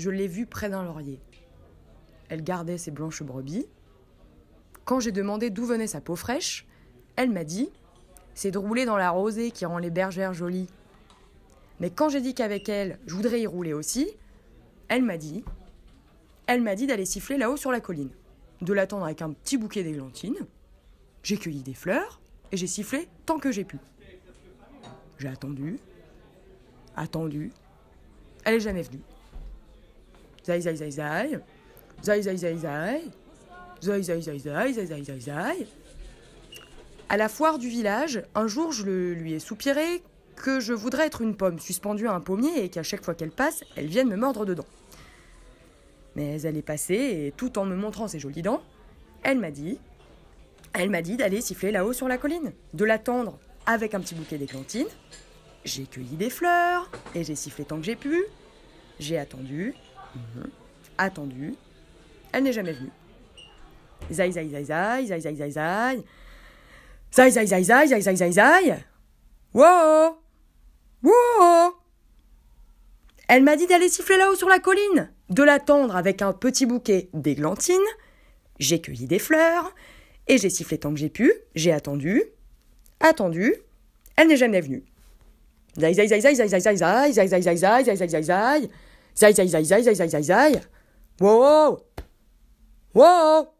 je l'ai vue près d'un laurier. Elle gardait ses blanches brebis. Quand j'ai demandé d'où venait sa peau fraîche, elle m'a dit C'est de rouler dans la rosée qui rend les bergères jolies. Mais quand j'ai dit qu'avec elle, je voudrais y rouler aussi, elle m'a dit Elle m'a dit d'aller siffler là-haut sur la colline, de l'attendre avec un petit bouquet d'églantines. J'ai cueilli des fleurs et j'ai sifflé tant que j'ai pu. J'ai attendu, attendu. Elle est jamais venue. Zai zai zai zai. Zai zai zai zai. Zai zai zai zai zai zai. À la foire du village, un jour je le- lui ai soupiré que je voudrais être une pomme suspendue à un pommier et qu'à chaque fois qu'elle passe, elle vienne me mordre dedans. Mais elle est passée et tout en me montrant ses jolies dents, elle m'a dit, elle m'a dit d'aller siffler là-haut sur la colline, de l'attendre avec un petit bouquet d'églantines. J'ai cueilli des fleurs et j'ai sifflé tant que j'ai pu. J'ai attendu, mhm, attendu. Elle n'est jamais venue. Zai zai zai zai, zai zai zai zai. Zai zai zai zai, zai zai zai zai. Wow Wow Elle m'a dit d'aller siffler là-haut sur la colline, de l'attendre avec un petit bouquet d'églantines. J'ai cueilli des fleurs et j'ai sifflé tant que j'ai pu. J'ai attendu, attendu. Elle n'est jamais venue. Zai zai zai zai zai zai zai zai zai zai zai zai zai zai zai zai zai zai zai zai zai zai zai zai Wow Wow